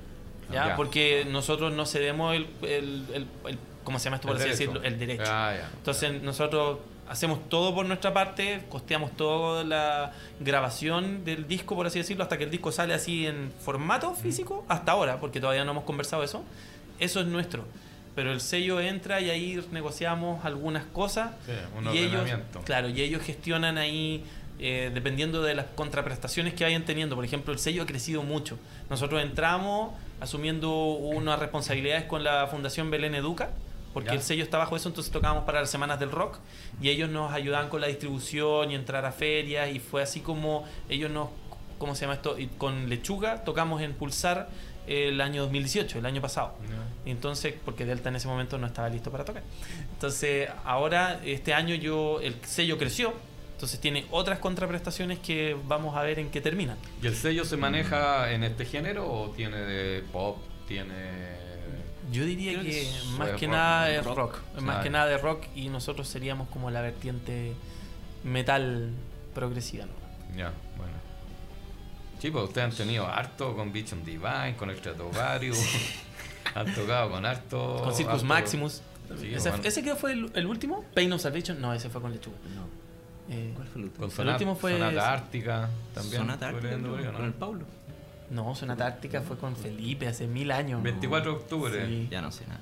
¿ya? Ya. Porque nosotros no cedemos el, el, el- el- ¿cómo se llama esto por El así derecho. decirlo? El derecho. Ah, ya. Entonces nosotros hacemos todo por nuestra parte, costeamos toda la grabación del disco, por así decirlo, hasta que el disco sale así en formato físico, hasta ahora, porque todavía no hemos conversado eso. eso es nuestro. Pero el sello entra y ahí negociamos algunas cosas. Sí, un y ellos, claro, y ellos gestionan ahí eh, dependiendo de las contraprestaciones que vayan teniendo. Por ejemplo, el sello ha crecido mucho. Nosotros entramos asumiendo unas responsabilidades con la Fundación Belén Educa, porque Ya. el sello está bajo eso, entonces tocábamos para las semanas del rock y ellos nos ayudaban con la distribución y entrar a ferias y fue así como ellos nos, ¿cómo se llama esto? Y con Lechuga tocamos en Pulsar el año 2018, el año pasado. Entonces, porque Delta en ese momento no estaba listo para tocar. Entonces, ahora, este año yo, el sello creció, entonces tiene otras contraprestaciones que vamos a ver en qué terminan. ¿Y el sello se maneja en este género o tiene de pop? ¿Tiene.? Yo diría que, que más rock, que nada es rock. rock, más que nada de rock y nosotros seríamos como la vertiente metal progresiva. ¿no? Ya, bueno. Chicos, ustedes han tenido harto con Vision Divine, con el Stratovarius. han tocado con harto. Con Circus harto- Maximus. Sí, ese, bueno. ese creo fue el, el último, Pain of Salvation, no, ese fue con Lechuga. No. Eh, ¿Cuál fue el último? Con El Sonata, último fue- Sonata Ártica también. Sonata Ártica, con el Paulo. No, Sonata Ártica fue con Felipe hace mil años. 24 de octubre Sí. Ya no sé nada.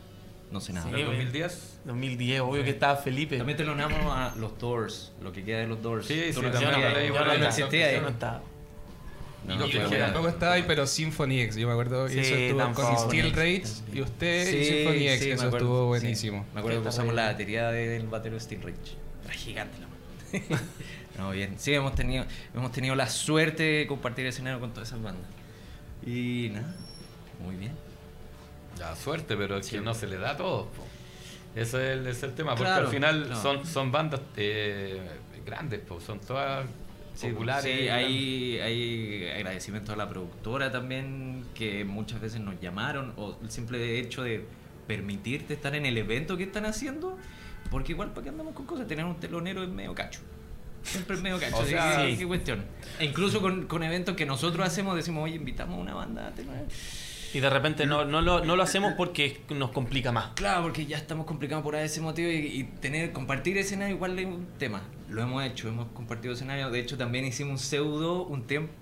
No sé nada. Sí, del güey. 2010. 2010, obvio que estaba Felipe. También te lo nombramos a los Doors, lo que queda de los Doors. Sí, sí, no también yo no, ahí. yo no ahí. no estaba, existía yo ahí. no estaba. No, Y no, que Yo tampoco estaba ahí, pero Symphony X, yo me acuerdo. Sí, y eso estuvo con Steel X y usted y Sí, Symphony X, sí, eso acuerdo, estuvo sí. buenísimo. Me acuerdo que usamos la batería del batero Steel Rage. Era gigante la mano. no, bien. Sí, hemos tenido, hemos tenido la suerte de compartir escenario con todas esas bandas. Y nada, muy bien. Ya, suerte, pero es que no se le da a todos. po. Ese es el, es el tema, porque Claro, al final claro. son, son bandas eh, grandes, po, son todas Sí, populares. sí, hay, hay agradecimiento a la productora también, que muchas veces nos llamaron, o el simple hecho de permitirte estar en el evento que están haciendo, porque igual para qué andamos con cosas, tener un telonero es medio cacho. Siempre es medio cacho, O sea, sí. qué cuestión. E incluso con, con eventos que nosotros hacemos, decimos, oye, invitamos a una banda. Y de repente no, no, lo, no lo hacemos porque nos complica más. Claro, porque ya estamos complicados por ese motivo y, y tener compartir escenario igual es un tema. Lo hemos hecho, hemos compartido escenario. De hecho, también hicimos un pseudo, un tiempo,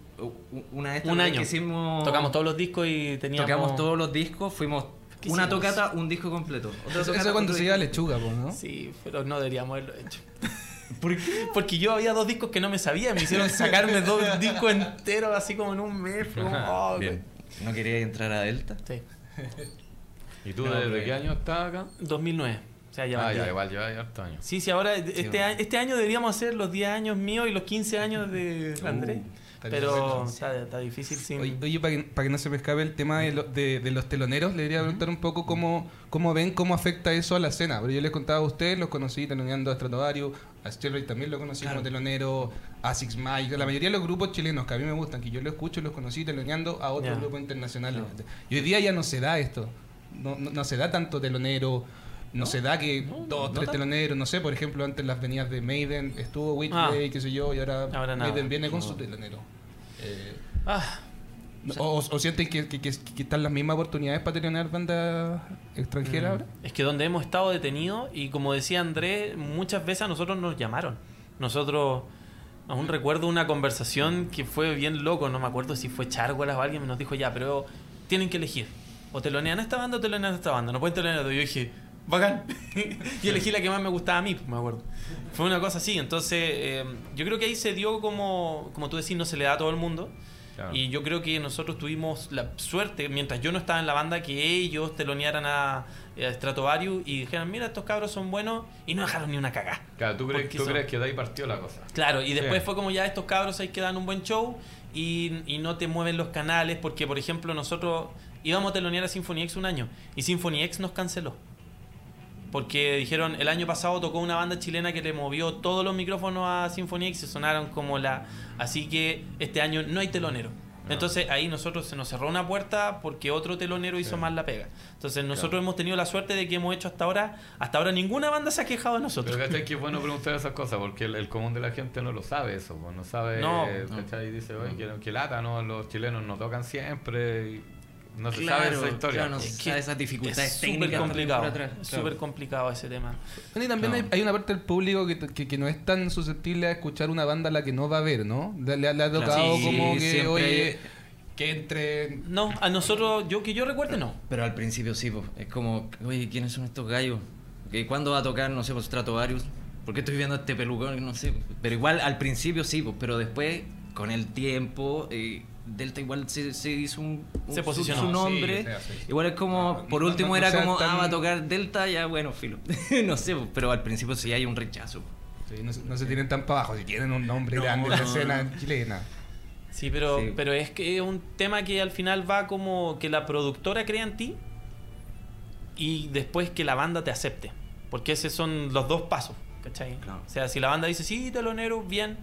una de estas Un año. que hicimos. Tocamos todos los discos y teníamos... tocamos todos los discos, fuimos ¿Qué una hicimos? tocata, un disco completo. Otra Eso, tocata, eso cuando se iba a disco. lechuga, po, ¿no? Sí, pero no deberíamos haberlo hecho. ¿Por qué? Porque yo había dos discos que no me sabía, me hicieron sacarme dos discos enteros así como en un mes. Como, oh, Bien. ¿No quería entrar a Delta? Sí, ¿Y tú No, desde pero- qué año estás acá? 2009. O sea, ya ah, ya, 10. igual lleva ya harto años. Sí, sí, ahora este, bueno. año, este año deberíamos hacer los 10 años míos y los 15 años de Andrés. estaría pero está, está difícil sin... Oye, oye, para que, para que no se me escape el tema de, lo- de- de los teloneros, le quería preguntar un poco cómo, cómo ven, cómo afecta eso a la escena. Pero yo les contaba a ustedes, los conocí teloneando a Stratovarius, a Steel Rage también lo conocí como telonero, a Six Mike, la mayoría de los grupos chilenos que a mí me gustan, que yo lo escucho, los conocí teloneando a otros grupos internacionales. Y hoy día ya no se da esto, no, no, no se da tanto telonero. No, se da que dos, tres teloneros, no sé, por ejemplo, antes las venidas de Maiden, estuvo Whitway, Ah. qué sé yo, y ahora, Ahora nada. Maiden viene con su telonero. Eh, Ah, o, o sienten que, que, que- que están las mismas oportunidades para tener bandas extranjeras ahora? Es que donde hemos estado detenidos, y como decía Andrés, muchas veces a nosotros nos llamaron. Nosotros, aún recuerdo una conversación que fue bien loco, no me acuerdo si fue Chargualas o alguien, nos dijo ya, pero tienen que elegir. O telonean a esta banda o telonean a esta banda. No pueden telonear a yo dije, bacán. y elegí la que más me gustaba a mí, me acuerdo. Fue una cosa así. Entonces, eh, yo creo que ahí se dio como, como tú decís, no se le da a todo el mundo. Claro. Y yo creo que nosotros tuvimos la suerte, mientras yo no estaba en la banda, que ellos telonearan a, a Stratovarius y dijeran, mira, estos cabros son buenos y no dejaron ni una cagá. Claro, ¿tú, crees, tú crees que de ahí partió la cosa? Claro, y después Sí. fue como ya estos cabros hay que dan un buen show y, y no te mueven los canales porque, por ejemplo, nosotros íbamos a telonear a Symphony X un año y Symphony X nos canceló. Porque dijeron, el año pasado tocó una banda chilena que le movió todos los micrófonos a Symphony X y sonaron como la... Así que este año no hay telonero. Entonces ahí nosotros se nos cerró una puerta porque otro telonero hizo Sí. mal la pega. Entonces nosotros Claro. hemos tenido la suerte de que hemos hecho hasta ahora, hasta ahora ninguna banda se ha quejado de nosotros. Pero ¿cachai? que es bueno preguntar esas cosas porque el, el común de la gente no lo sabe eso, pues, no sabe, No, ¿cachai? Y dice, oye, que, que lata, ¿no? Los chilenos no tocan siempre y no se sabe esa historia. Claro, no se sabe esas dificultades es súper técnicas complicado. atrás, claro. súper complicado ese tema. Bueno, y también Claro. hay, hay una parte del público que, que, que no es tan susceptible a escuchar una banda a la que no va a ver, ¿no? Le, le- le ha tocado Sí, como que, siempre oye, que entre. No, a nosotros, yo que yo recuerde, no. Pero al principio sí, pues. Es como, oye, ¿quiénes son estos gallos? ¿Y ¿Cuándo va a tocar, no sé, pues Stratovarius? ¿Por qué estoy viendo este pelucón? No sé. Pero igual al principio sí, pues. Pero después, con el tiempo, eh, Delta igual se, se hizo un, un- Se su- posicionó, su sí, nombre. o sea, sí. Igual es como, No, por último no- no era como, tan- ah, va a tocar Delta, ya bueno, filo. no sé, pero al principio sí hay un rechazo. Sí, no, se- no se tienen tan para abajo, si tienen un nombre No, grande en la escena no. chilena. Sí, pero, Sí. pero es que es un tema que al final va como que la productora crea en ti y después que la banda te acepte. Porque esos son los dos pasos, ¿cachai? Claro. O sea, si la banda dice, sí, telonero, bien,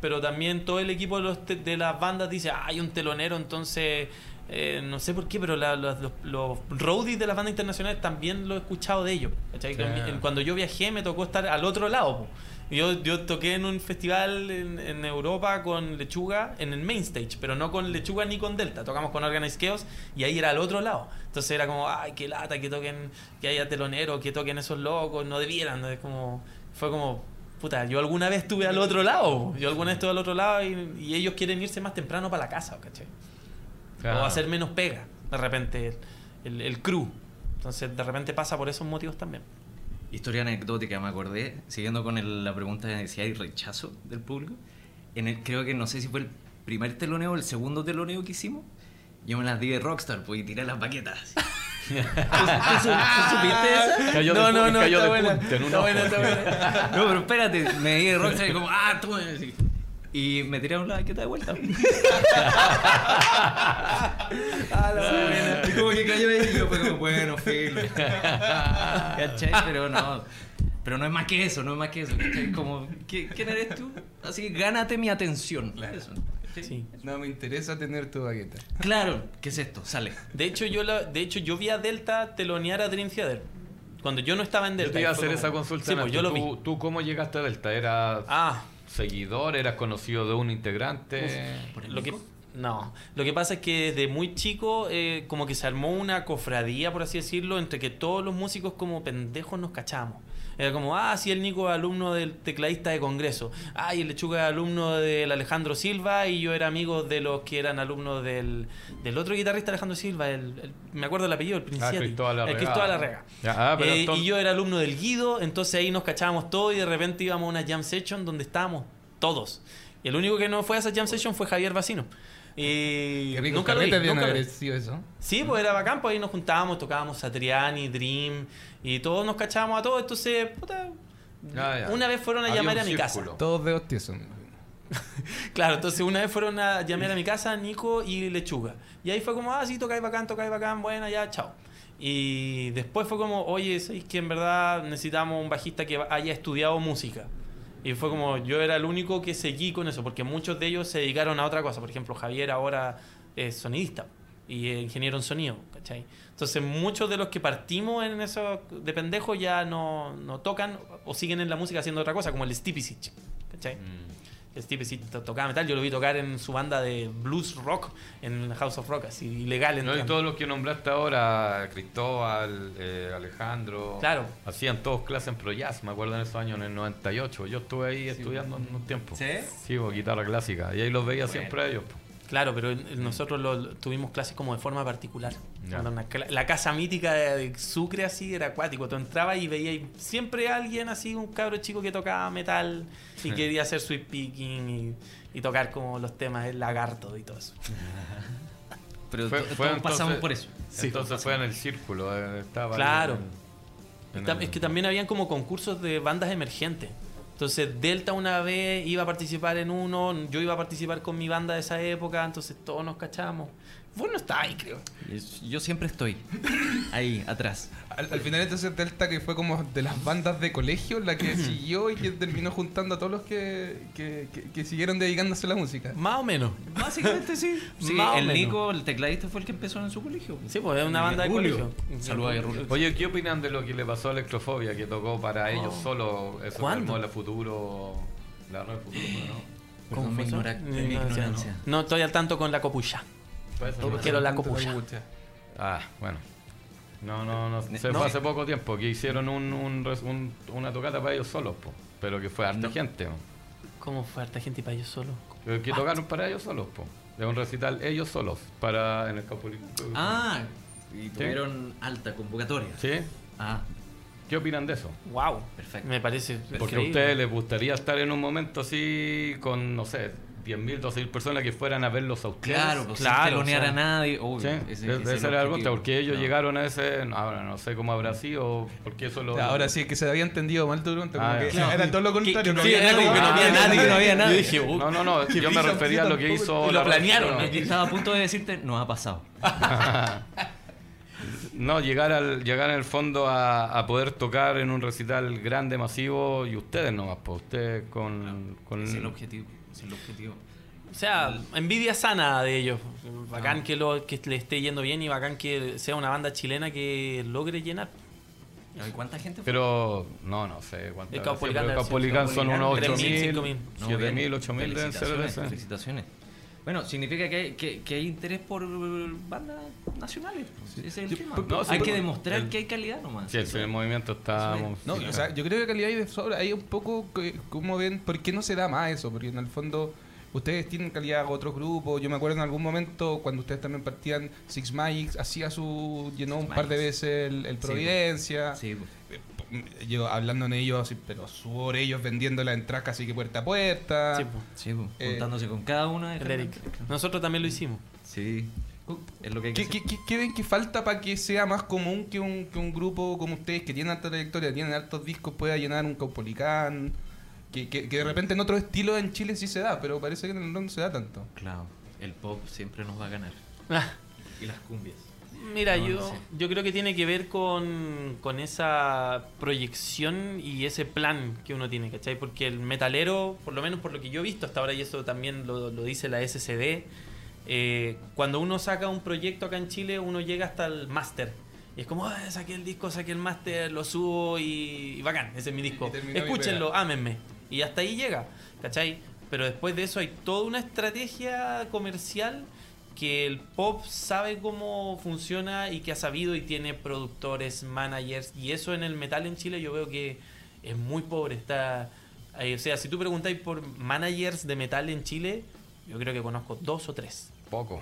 pero también todo el equipo de, los te- de las bandas dice, ah, hay un telonero, entonces, eh, no sé por qué, pero la- los, los, los roadies de las bandas internacionales también lo he escuchado de ellos. Cuando yo viajé me tocó estar al otro lado. Yo, yo toqué en un festival en, en Europa con Lechuga en el main stage, pero no con Lechuga ni con Delta. Tocamos con Organized Chaos y ahí era al otro lado. Entonces era como, ay, qué lata que toquen, que haya teloneros, que toquen esos locos, no debieran. Es como, fue como, puta, yo alguna vez estuve al otro lado. Yo alguna vez estuve al otro lado y, y ellos quieren irse más temprano para la casa, ¿cachai? Claro. O hacer menos pega, de repente, el, el crew. Entonces, de repente pasa por esos motivos también. Historia anecdótica, me acordé, siguiendo con el- la pregunta de si hay rechazo del público. En el, creo que no sé si fue el primer teloneo o el segundo teloneo que hicimos. Yo me las di de Rockstar, pues, y tiré las baquetas. ¿Tú, tú su- tú supiste esa? Cayó de, pu- cayó de punta en un está ojo. buena, está buena. No, pero espérate, me di de Rockstar y como, ah, tú. Y me tiraron la baqueta de vuelta. Ah, la buena. Y como que cayó ahí y yo, pero bueno, filo. ¿Cachai? Pero no. Pero no es más que eso, no es más que eso. Como, ¿qué- ¿quién eres tú? Así que gánate mi atención. Eso, ¿cachai? Sí. No me interesa tener tu bagueta. Claro, ¿qué es esto? Sale. De hecho, yo la, de hecho, yo vi a Delta telonear a Dream Theater. Cuando yo no estaba en Yo Delta. te iba a hacer como- esa consulta. Sí, pues yo lo vi. ¿Tú, ¿Tú cómo llegaste a Delta? ¿Eras Ah, seguidor? ¿Eras conocido de un integrante? ¿Por el lo que, Nico? no, lo que pasa es que desde muy chico eh, como que se armó una cofradía, por así decirlo, entre que todos los músicos como pendejos nos cachamos. Era como, ah, sí, el Nico es alumno del tecladista de Congreso. Ah, y el Lechuga es alumno del Alejandro Silva y yo era amigo de los que eran alumnos del, del otro guitarrista Alejandro Silva, el, el- me acuerdo el apellido, el Ah, Princiati. Cristóbal El. Cristóbal Arrega. Ah, pero Eh, entonces- Y yo era alumno del Guido, entonces ahí nos cachábamos todos y de repente íbamos a una jam session donde estábamos todos. Y el único que no fue a esa jam session fue Javier Vacino. Y Qué rico nunca lo vi, nunca lo vi. eso. Sí, pues era bacán, pues ahí nos juntábamos, tocábamos Satriani, Dream, y todos nos cachábamos a todos, entonces, puta, Ah, ya. una vez fueron a Había llamar a mi casa. Todos de tiesos. Claro, entonces una vez fueron a llamar a mi casa Nico y Lechuga. Y ahí fue como, ah, sí, tocáis bacán, tocáis bacán, buena, ya, chao. Y después fue como, oye, ¿sabéis que en verdad necesitamos un bajista que haya estudiado música? Y fue como, yo era el único que seguí con eso, porque muchos de ellos se dedicaron a otra cosa. Por ejemplo, Javier ahora es sonidista y ingeniero en sonido, ¿cachai? Entonces muchos de los que partimos en eso de pendejos ya no, no tocan o siguen en la música haciendo otra cosa, como el Stippy Sitch, ¿cachai? Steve sí to- tocaba metal, yo lo vi tocar en su banda de blues rock en House of Rock, así ilegal. No, y todos los que nombraste ahora, Cristóbal, eh, Alejandro, Claro. hacían todos clases en Pro Jazz, me acuerdo en esos años, en el 98. Yo estuve ahí estudiando en un tiempo. ¿Sí? Sí, guitarra clásica. Y ahí los veía siempre a ellos. pues. Claro, pero en- nosotros lo, tuvimos clases como de forma particular. Una cla- la casa mítica de, de Sucre así era acuático. Tú entrabas y veías siempre alguien así, un cabro chico que tocaba metal y quería hacer sweep picking y, y tocar como los temas del lagarto y todo eso. Pero Fue- pasamos por eso. entonces fue en el círculo. eh, estaba Claro. en- en Tam- el- Es que también habían como concursos de bandas emergentes. Entonces Delta una vez iba a participar en uno, yo iba a participar con mi banda de esa época, entonces todos nos cachamos. Vos no estabas ahí, creo. Yo siempre estoy ahí, atrás. Al, al final entonces Delta que fue como de las bandas de colegio la que siguió y que terminó juntando a todos los que, que, que- que siguieron dedicándose a la música. Más o menos. Básicamente sí. Sí, Más o el menos. Nico, el tecladista, fue el que empezó en su colegio. Sí, pues es una banda de Rulio. colegio. Saludos a Rulio. Oye, ¿qué opinan de lo que le pasó a Electrofobia, que tocó para ellos solo? Eso ¿Cuándo? la futuro. La red futuro, ¿no? ¿Cómo mi, eso? ignora- No, mi no, ignorancia. No estoy al tanto con la copucha. ¿No? quiero la. Ah, bueno. No, no, no. Se No. fue hace poco tiempo que hicieron un, un res- un- una tocata para ellos solos, po. pero que fue harta No. gente. po. ¿Cómo fue harta gente y para ellos solo? Que que tocaron para ellos solos, po. de un recital ellos solos para en el Caupolicán. Ah, y tuvieron alta convocatoria. ¿Sí? Ah, ¿Qué opinan de eso? Wow. Perfecto. Me parece. Porque a ustedes les gustaría estar en un momento así con, no sé, 10.000, 12.000 personas que fueran a verlos a ustedes. claro, pues Claro, sin telonear o sea, a nadie. Uy, Sí, ese- ese, ese es el era el objetivo. punto, porque ellos No. llegaron a ese, ahora no sé cómo habrá sido, porque eso lo... Ahora sí, es que se había entendido mal tu pregunta. como Ah, que claro. era todo lo contrario. Sí, era como que no había nadie, no había nadie. Yo dije, uh, No, no, no, yo me refería a lo que hizo... Y lo la- planearon, no, que Estaba a punto de decirte, no ha pasado. No, llegar al llegar en el fondo a, a poder tocar en un recital grande, masivo, y ustedes nomás, pues ustedes con... con Ese es el objetivo. Es el objetivo. O sea, envidia sana de ellos. Bacán Ah. que, lo, que le esté yendo bien y bacán que sea una banda chilena que logre llenar. ¿Y ¿Cuánta gente fue? Pero, no, no sé cuánto. El Caupolicán son unos 3.000, 8.000, 5.000. No, 7.000, bien. 8.000 deben ser. Felicitaciones. Bueno, significa que hay, que, que hay interés por bandas nacionales. Ese es el tema. no, sí, hay que demostrar el- que hay calidad nomás. Sí, el, el movimiento está... No, o sea, yo creo que calidad hay de sobra. Hay un poco, que- como ven, ¿por qué no se da más eso? Porque en el fondo ustedes tienen calidad con otros grupos. Yo me acuerdo en algún momento cuando ustedes también partían, Six Mics hacía su, llenó un par de veces el, el Providencia. Sí, pues. Yo hablando en ellos, así, pero sudor ellos vendiendo la entrada casi que puerta a puerta. Sí, po. sí, pues, Eh, juntándose con cada una de Eric. Nosotros también lo hicimos. Sí, es lo que hay que ¿Qué, hacer. qué, qué- qué ven que falta para que sea más común que un, que un grupo como ustedes que tienen alta trayectoria, tienen altos discos, pueda llenar un Caupolicán? Que, que, que de repente en otros estilos en Chile sí se da, pero parece que en el no se da tanto. Claro, el pop siempre nos va a ganar. Y las cumbias. Mira, No, yo, no sé. yo creo que tiene que ver con, con esa proyección y ese plan que uno tiene, ¿cachai? Porque el metalero, por lo menos por lo que yo he visto hasta ahora, y eso también lo, lo dice la SCD, eh, cuando uno saca un proyecto acá en Chile, uno llega hasta el máster. Y es como, "Ah, saqué el disco, saqué el máster, lo subo y, y bacán, ese es mi disco. Escúchenlo, ámenme. Y hasta ahí llega, ¿cachai? Pero después de eso hay toda una estrategia comercial que el pop sabe cómo funciona y que ha sabido y tiene productores, managers. Y eso en el metal en Chile yo veo que es muy pobre. Está, eh, o sea, si tú preguntáis por managers de metal en Chile, yo creo que conozco dos o tres. Poco.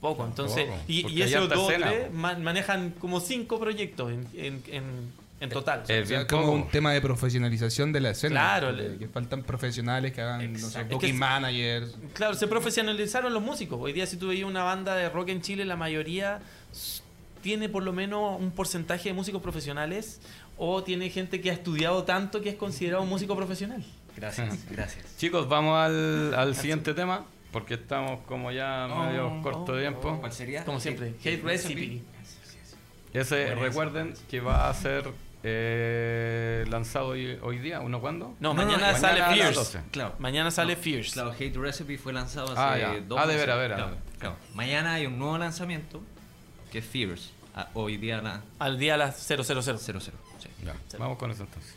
Poco, entonces. Poco, y, esos dos o tres manejan como cinco proyectos en, en, en- en total. O sea, bien como poco. un tema de profesionalización de la escena. Claro, Que, le- que faltan profesionales que hagan, no sé. Es booking que- managers. Claro, se profesionalizaron los músicos. Hoy día si tú veías una banda de rock en Chile, la mayoría tiene por lo menos un porcentaje de músicos profesionales o tiene gente que ha estudiado tanto que es considerado un músico profesional. Gracias, gracias. Chicos, vamos al, al siguiente tema, porque estamos como ya medio Oh, corto de tiempo. ¿Cuál sería? Como siempre, Hate Recipe. Ese, Buenazo. recuerden que va a ser eh, lanzado hoy, hoy día, ¿uno cuándo? No, No, no, mañana mañana sale a las Fierce. 12. Claro. Mañana sale No, Fierce. Claro, Hate Recipe fue lanzado hace Ah, ya. dos Ah, de meses. veras, veras. Claro, claro. Mañana hay un nuevo lanzamiento que es Fierce. Ah, hoy día la Al día a las 000. 00. Sí. Ya, vamos con eso entonces.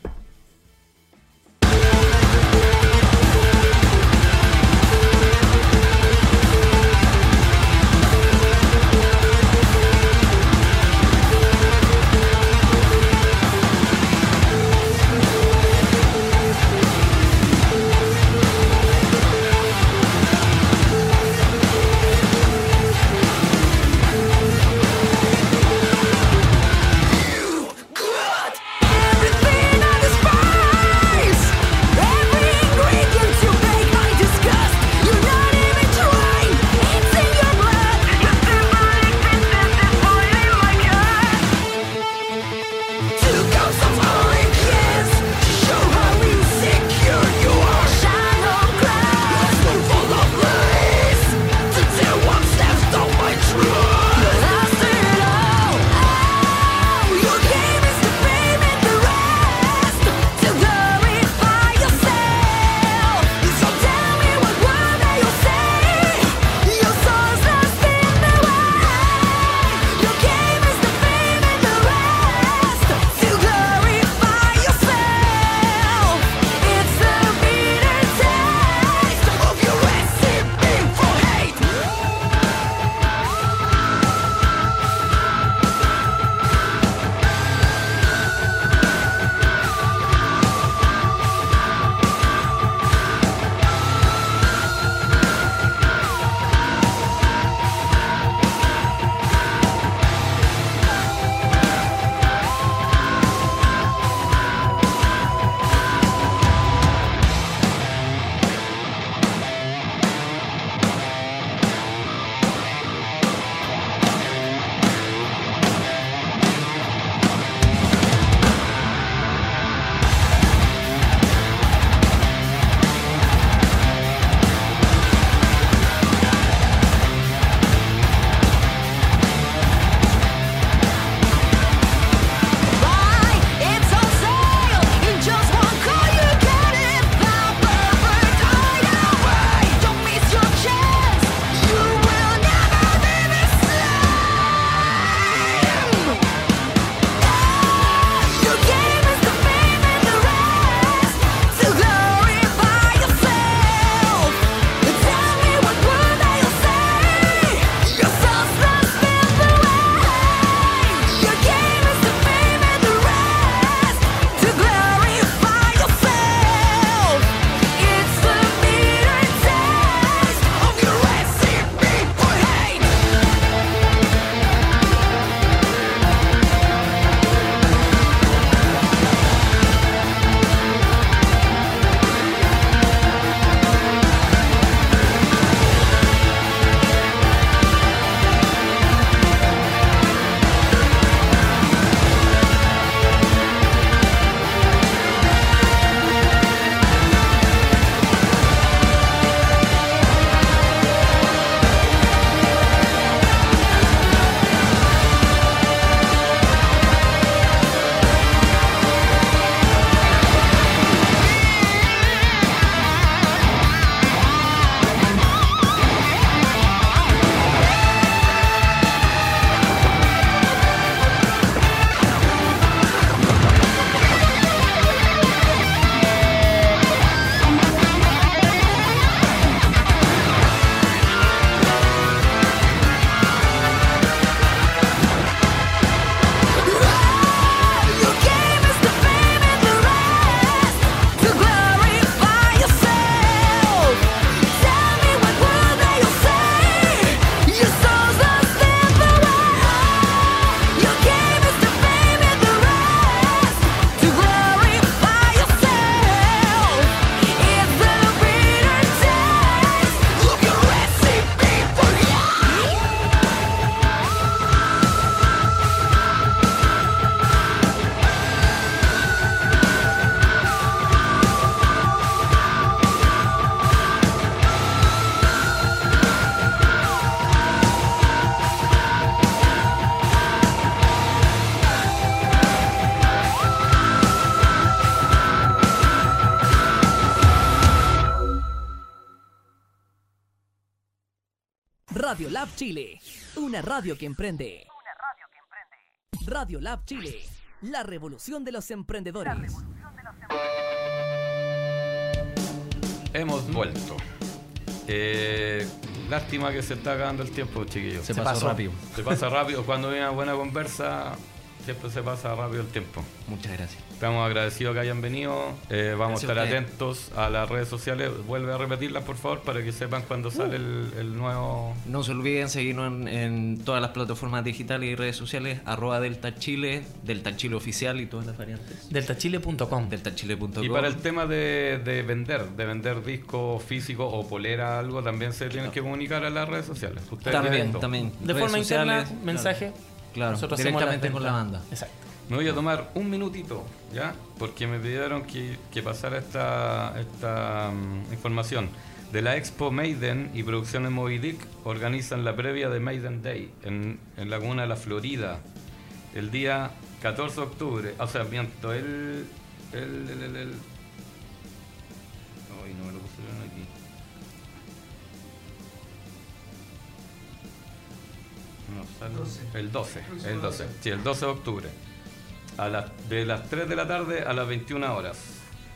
Lab Chile, una radio que emprende. Radio Lab Chile, la revolución de los emprendedores. Hemos vuelto. Eh, lástima que se está acabando el tiempo, chiquillos. Se, Se pasó. rápido. Se pasa rápido. Cuando hay una buena conversa, siempre se pasa rápido el tiempo. Muchas gracias. Estamos agradecidos que hayan venido. Eh, vamos Gracias a estar atentos a las redes sociales. Vuelve a repetirlas, por favor, para que sepan cuando sale el, el nuevo. No se olviden seguirnos en, en todas las plataformas digitales y redes sociales, arroba Delta Chile, Delta Chile Oficial y todas las variantes. Deltachile.com. DeltaChile.com. Y para el tema de, de vender, de vender disco físico o polera, algo, también se tienen que comunicar a las redes sociales. Ustedes También, también. De Redes forma interna, mensaje. Claro, Nosotros hacemos directamente la con la banda. Exacto. Me voy a tomar un minutito, ¿ya? Porque me pidieron que, que pasara esta, esta mm, información. De la Expo Maiden y Producciones Moby Dick organizan la previa de Maiden Day en, en la comuna de La Florida el día 14 de octubre. O sea, miento, el... el, el, el, No, El 12, el 12, sí, el 12 de octubre. A las, de las 3 de la tarde a las 21 horas.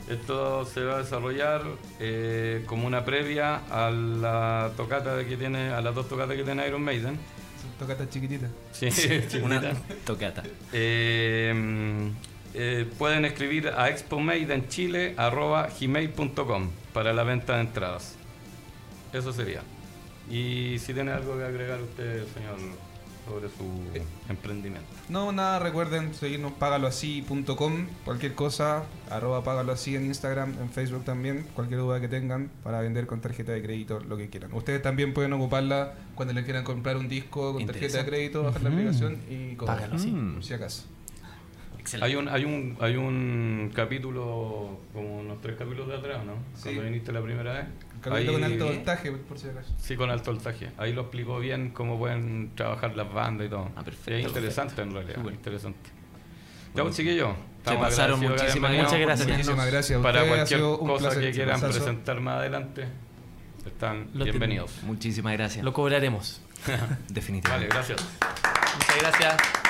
Esto se va a desarrollar eh, como una previa a la tocata que tiene, a las dos tocatas que tiene Iron Maiden. Son tocatas chiquititas. Sí, Una chiquitita. tocata. Eh, eh, pueden escribir a expomaidenchile.gmail.com para la venta de entradas. Eso sería. Y si tiene algo que agregar usted, señor, sobre su Eh. emprendimiento. No, nada, recuerden seguirnos pagaloasí.com, cualquier cosa, arroba págaloasí en Instagram, en Facebook también, cualquier duda que tengan para vender con tarjeta de crédito, lo que quieran. Ustedes también pueden ocuparla cuando le quieran comprar un disco con tarjeta de crédito, bajar la aplicación y. Págalo así. por si acaso. Excelente. Hay un, hay un, hay un capítulo, como unos tres capítulos de atrás, ¿no? Sí. Cuando viniste la primera vez. Capítulo con Ahí- alto voltaje, por si acaso. Sí, con alto voltaje. Ahí lo explicó bien cómo pueden trabajar las bandas y todo. Ah, perfecto, Es interesante en realidad, Súper. interesante. Ya, pues, chiquillos. estamos pasaron, agradecidos que hayan muchísimas. Muchas gracias. Muchísimas gracias Para cualquier cosa placer. que quieran Gustazo. presentar más adelante, están Lo bienvenidos. Muchísimas gracias. Lo cobraremos. Vale, Definitivamente. gracias. Muchas gracias.